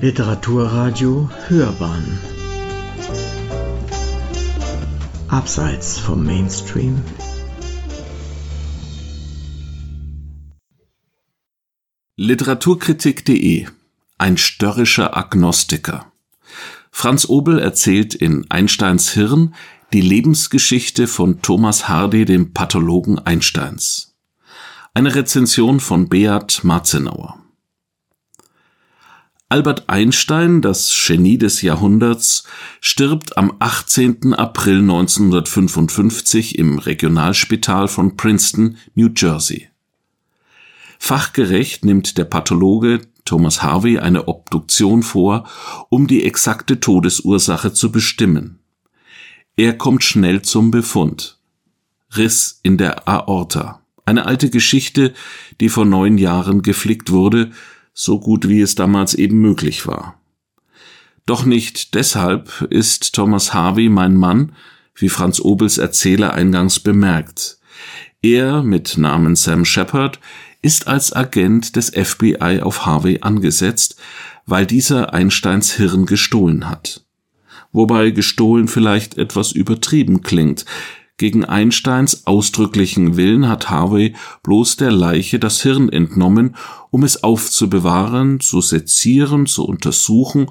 Literaturradio Hörbahn Abseits vom Mainstream Literaturkritik.de Ein störrischer Agnostiker Franz Obel erzählt in Einsteins Hirn die Lebensgeschichte von Thomas Hardy, dem Pathologen Einsteins. Eine Rezension von Beat Marzenauer. Albert Einstein, das Genie des Jahrhunderts, stirbt am 18. April 1955 im Regionalspital von Princeton, New Jersey. Fachgerecht nimmt der Pathologe Thomas Harvey eine Obduktion vor, um die exakte Todesursache zu bestimmen. Er kommt schnell zum Befund. Riss in der Aorta. Eine alte Geschichte, die vor neun Jahren geflickt wurde, so gut wie es damals eben möglich war. Doch nicht deshalb ist Thomas Harvey mein Mann, wie Franz Obels Erzähler eingangs bemerkt. Er mit Namen Sam Shepard ist als Agent des FBI auf Harvey angesetzt, weil dieser Einsteins Hirn gestohlen hat. Wobei gestohlen vielleicht etwas übertrieben klingt. Gegen Einsteins ausdrücklichen Willen hat Harvey bloß der Leiche das Hirn entnommen, um es aufzubewahren, zu sezieren, zu untersuchen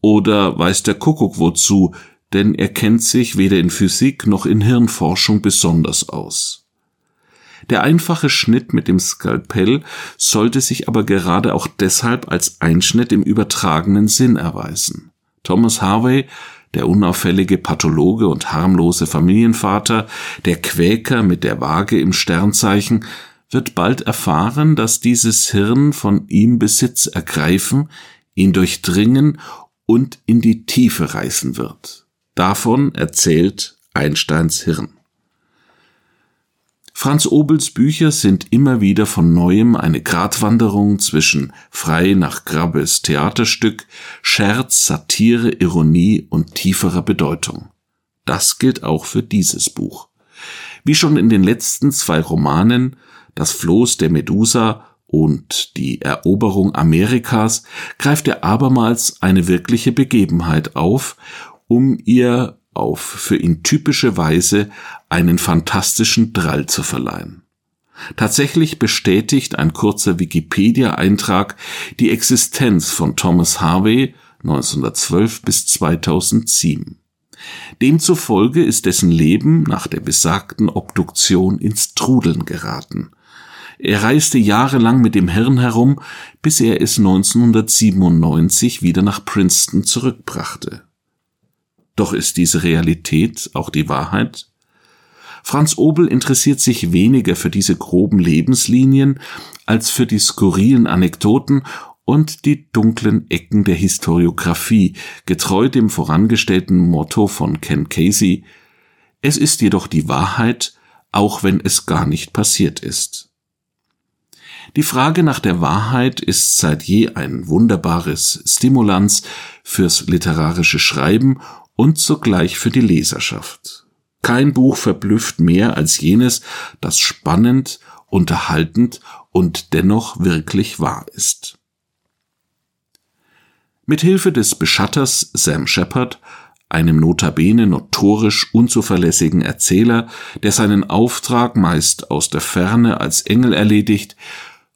oder weiß der Kuckuck wozu, denn er kennt sich weder in Physik noch in Hirnforschung besonders aus. Der einfache Schnitt mit dem Skalpell sollte sich aber gerade auch deshalb als Einschnitt im übertragenen Sinn erweisen. Thomas Harvey, der unauffällige Pathologe und harmlose Familienvater, der Quäker mit der Waage im Sternzeichen, wird bald erfahren, dass dieses Hirn von ihm Besitz ergreifen, ihn durchdringen und in die Tiefe reißen wird. Davon erzählt Einsteins Hirn. Franz Obels Bücher sind immer wieder von neuem eine Gratwanderung zwischen frei nach Grabbes Theaterstück, Scherz, Satire, Ironie und tieferer Bedeutung. Das gilt auch für dieses Buch. Wie schon in den letzten zwei Romanen, Das Floß der Medusa und die Eroberung Amerikas, greift er abermals eine wirkliche Begebenheit auf, um ihr auf für ihn typische Weise einen fantastischen Drall zu verleihen. Tatsächlich bestätigt ein kurzer Wikipedia-Eintrag die Existenz von Thomas Harvey 1912 bis 2007. Demzufolge ist dessen Leben nach der besagten Obduktion ins Trudeln geraten. Er reiste jahrelang mit dem Hirn herum, bis er es 1997 wieder nach Princeton zurückbrachte. Doch ist diese Realität auch die Wahrheit? Franz Obel interessiert sich weniger für diese groben Lebenslinien als für die skurrilen Anekdoten und die dunklen Ecken der Historiographie, getreu dem vorangestellten Motto von Ken Casey Es ist jedoch die Wahrheit, auch wenn es gar nicht passiert ist. Die Frage nach der Wahrheit ist seit je ein wunderbares Stimulans fürs literarische Schreiben und zugleich für die Leserschaft. Kein Buch verblüfft mehr als jenes, das spannend, unterhaltend und dennoch wirklich wahr ist. Mit Hilfe des Beschatters Sam Shepard, einem notabene notorisch unzuverlässigen Erzähler, der seinen Auftrag meist aus der Ferne als Engel erledigt,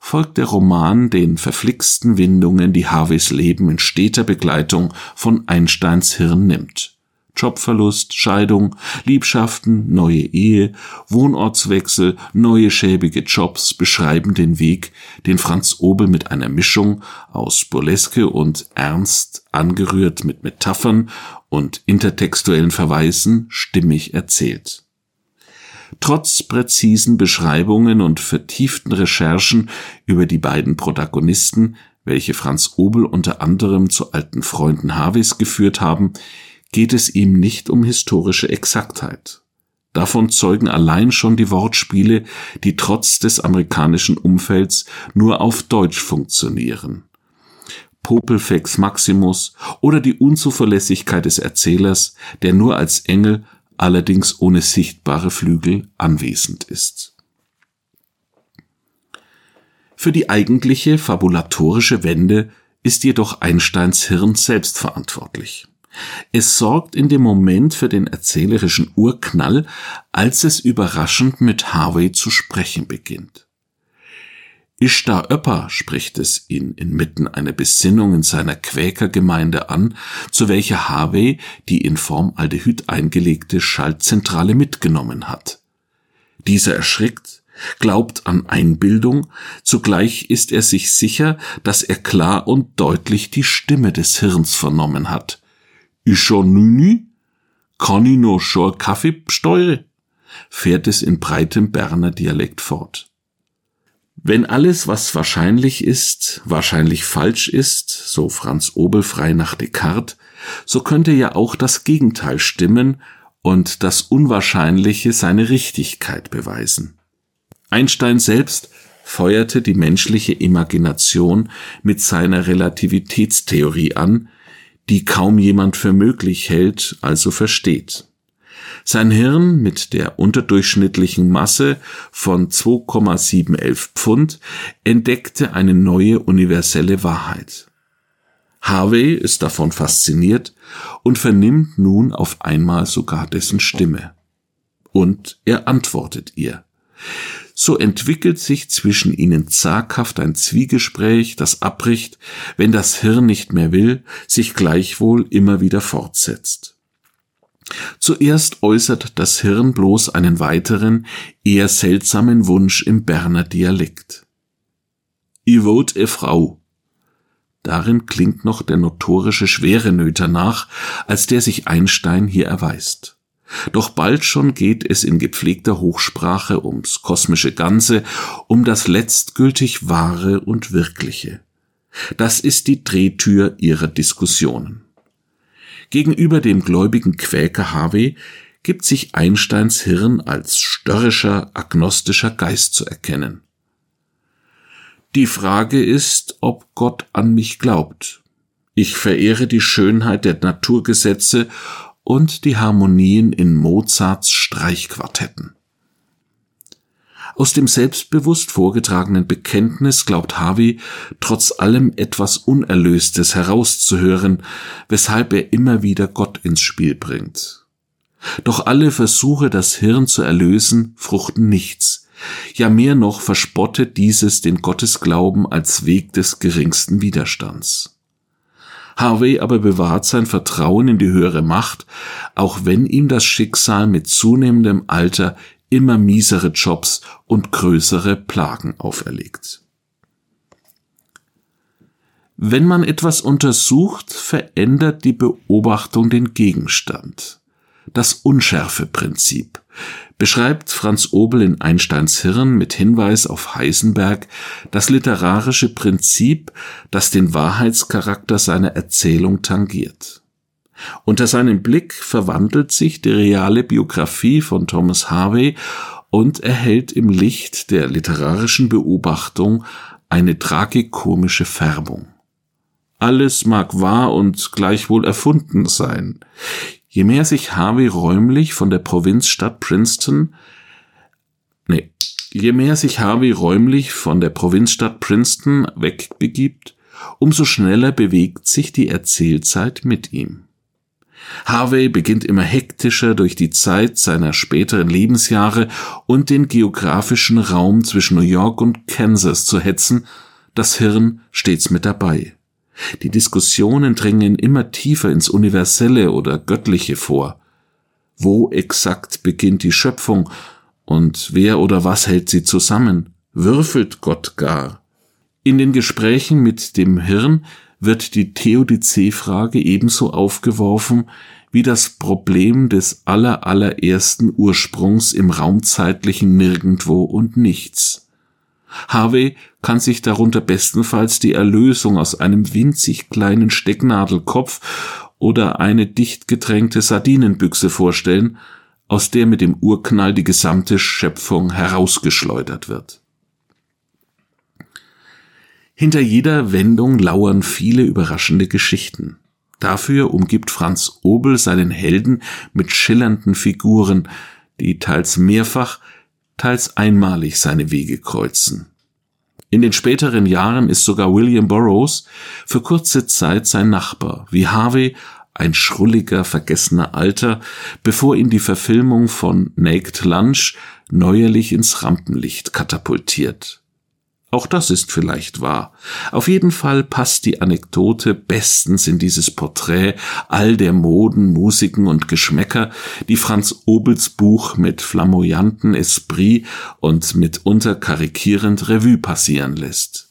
folgt der Roman den verflixten Windungen, die Harveys Leben in steter Begleitung von Einsteins Hirn nimmt. Jobverlust, Scheidung, Liebschaften, neue Ehe, Wohnortswechsel, neue schäbige Jobs beschreiben den Weg, den Franz Obel mit einer Mischung aus Burleske und Ernst, angerührt mit Metaphern und intertextuellen Verweisen, stimmig erzählt. Trotz präzisen Beschreibungen und vertieften Recherchen über die beiden Protagonisten, welche Franz Obel unter anderem zu alten Freunden Harveys geführt haben, geht es ihm nicht um historische Exaktheit. Davon zeugen allein schon die Wortspiele, die trotz des amerikanischen Umfelds nur auf Deutsch funktionieren. Popelfex Maximus oder die Unzuverlässigkeit des Erzählers, der nur als Engel, allerdings ohne sichtbare Flügel, anwesend ist. Für die eigentliche fabulatorische Wende ist jedoch Einsteins Hirn selbst verantwortlich. Es sorgt in dem Moment für den erzählerischen Urknall, als es überraschend mit Harvey zu sprechen beginnt. Ishtar Öpper spricht es ihn inmitten einer Besinnung in seiner Quäkergemeinde an, zu welcher Harvey die in Formaldehyd eingelegte Schaltzentrale mitgenommen hat. Dieser erschrickt, glaubt an Einbildung, zugleich ist er sich sicher, dass er klar und deutlich die Stimme des Hirns vernommen hat. Ischer nüni? Kann ich noch schon Kaffee steuere? fährt es in breitem Berner Dialekt fort. Wenn alles, was wahrscheinlich ist, wahrscheinlich falsch ist, so Franz Obel frei nach Descartes, so könnte ja auch das Gegenteil stimmen und das Unwahrscheinliche seine Richtigkeit beweisen. Einstein selbst feuerte die menschliche Imagination mit seiner Relativitätstheorie an, die kaum jemand für möglich hält, also versteht. Sein Hirn mit der unterdurchschnittlichen Masse von 2,711 Pfund entdeckte eine neue universelle Wahrheit. Harvey ist davon fasziniert und vernimmt nun auf einmal sogar dessen Stimme. Und er antwortet ihr. So entwickelt sich zwischen ihnen zaghaft ein Zwiegespräch, das abbricht, wenn das Hirn nicht mehr will, sich gleichwohl immer wieder fortsetzt. Zuerst äußert das Hirn bloß einen weiteren, eher seltsamen Wunsch im Berner Dialekt. I wot e Frau. Darin klingt noch der notorische Schwerenöter nach, als der sich Einstein hier erweist. Doch bald schon geht es in gepflegter Hochsprache ums kosmische Ganze, um das letztgültig Wahre und Wirkliche. Das ist die Drehtür ihrer Diskussionen. Gegenüber dem gläubigen Quäker Harvey gibt sich Einsteins Hirn als störrischer, agnostischer Geist zu erkennen. Die Frage ist, ob Gott an mich glaubt. Ich verehre die Schönheit der Naturgesetze und die Harmonien in Mozarts Streichquartetten. Aus dem selbstbewusst vorgetragenen Bekenntnis glaubt Harvey trotz allem etwas Unerlöstes herauszuhören, weshalb er immer wieder Gott ins Spiel bringt. Doch alle Versuche, das Hirn zu erlösen, fruchten nichts. Ja mehr noch verspottet dieses den Gottesglauben als Weg des geringsten Widerstands. Harvey aber bewahrt sein Vertrauen in die höhere Macht, auch wenn ihm das Schicksal mit zunehmendem Alter immer miesere Jobs und größere Plagen auferlegt. Wenn man etwas untersucht, verändert die Beobachtung den Gegenstand. Das Unschärfeprinzip beschreibt Franz Obel in Einsteins Hirn mit Hinweis auf Heisenberg das literarische Prinzip, das den Wahrheitscharakter seiner Erzählung tangiert. Unter seinem Blick verwandelt sich die reale Biografie von Thomas Harvey und erhält im Licht der literarischen Beobachtung eine tragikomische Färbung. Alles mag wahr und gleichwohl erfunden sein. Je mehr sich Harvey räumlich von der Provinzstadt Princeton, nee, je mehr sich Harvey räumlich von der Provinzstadt Princeton wegbegibt, umso schneller bewegt sich die Erzählzeit mit ihm. Harvey beginnt immer hektischer durch die Zeit seiner späteren Lebensjahre und den geografischen Raum zwischen New York und Kansas zu hetzen, das Hirn stets mit dabei. Die Diskussionen drängen immer tiefer ins Universelle oder Göttliche vor. Wo exakt beginnt die Schöpfung und wer oder was hält sie zusammen? Würfelt Gott gar? In den Gesprächen mit dem Hirn wird die Theodizee-Frage ebenso aufgeworfen wie das Problem des allerallerersten Ursprungs im raumzeitlichen Nirgendwo und Nichts. Harvey kann sich darunter bestenfalls die Erlösung aus einem winzig kleinen Stecknadelkopf oder eine dicht gedrängte Sardinenbüchse vorstellen, aus der mit dem Urknall die gesamte Schöpfung herausgeschleudert wird. Hinter jeder Wendung lauern viele überraschende Geschichten. Dafür umgibt Franz Obel seinen Helden mit schillernden Figuren, die teils mehrfach, teils einmalig seine Wege kreuzen. In den späteren Jahren ist sogar William Burroughs für kurze Zeit sein Nachbar, wie Harvey ein schrulliger, vergessener Alter, bevor ihn die Verfilmung von Naked Lunch neuerlich ins Rampenlicht katapultiert. Auch das ist vielleicht wahr. Auf jeden Fall passt die Anekdote bestens in dieses Porträt all der Moden, Musiken und Geschmäcker, die Franz Obels Buch mit flamboyanten Esprit und mitunter karikierend Revue passieren lässt.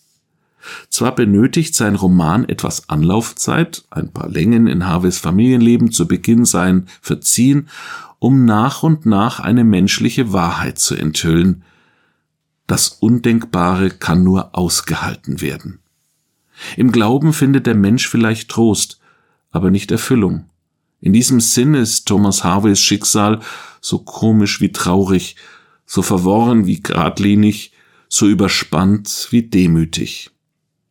Zwar benötigt sein Roman etwas Anlaufzeit, ein paar Längen in Harveys Familienleben zu Beginn seien verziehen, um nach und nach eine menschliche Wahrheit zu enthüllen, das Undenkbare kann nur ausgehalten werden. Im Glauben findet der Mensch vielleicht Trost, aber nicht Erfüllung. In diesem Sinn ist Thomas Harveys Schicksal so komisch wie traurig, so verworren wie geradlinig, so überspannt wie demütig.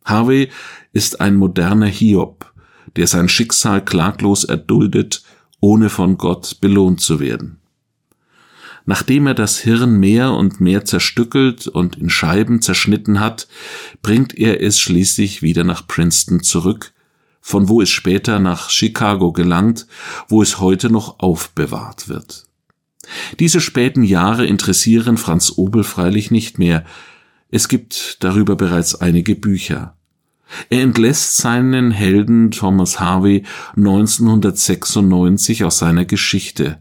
Harvey ist ein moderner Hiob, der sein Schicksal klaglos erduldet, ohne von Gott belohnt zu werden. Nachdem er das Hirn mehr und mehr zerstückelt und in Scheiben zerschnitten hat, bringt er es schließlich wieder nach Princeton zurück, von wo es später nach Chicago gelangt, wo es heute noch aufbewahrt wird. Diese späten Jahre interessieren Franz Obel freilich nicht mehr. Es gibt darüber bereits einige Bücher. Er entlässt seinen Helden Thomas Harvey 1996 aus seiner Geschichte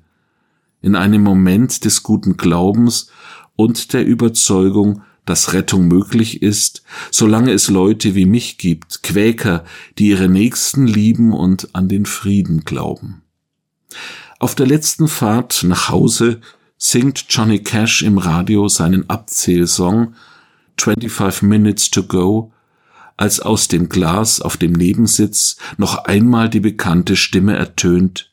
in einem Moment des guten Glaubens und der Überzeugung, dass Rettung möglich ist, solange es Leute wie mich gibt, Quäker, die ihre Nächsten lieben und an den Frieden glauben. Auf der letzten Fahrt nach Hause singt Johnny Cash im Radio seinen Abzählsong 25 Minutes to Go, als aus dem Glas auf dem Nebensitz noch einmal die bekannte Stimme ertönt.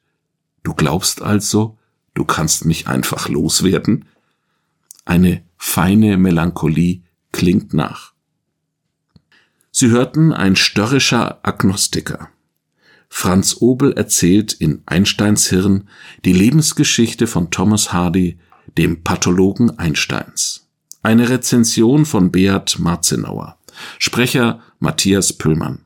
Du glaubst also, du kannst mich einfach loswerden? Eine feine Melancholie klingt nach. Sie hörten ein störrischer Agnostiker. Franz Obel erzählt in Einsteins Hirn die Lebensgeschichte von Thomas Hardy, dem Pathologen Einsteins. Eine Rezension von Beat Marzenauer. Sprecher Matthias Püllmann.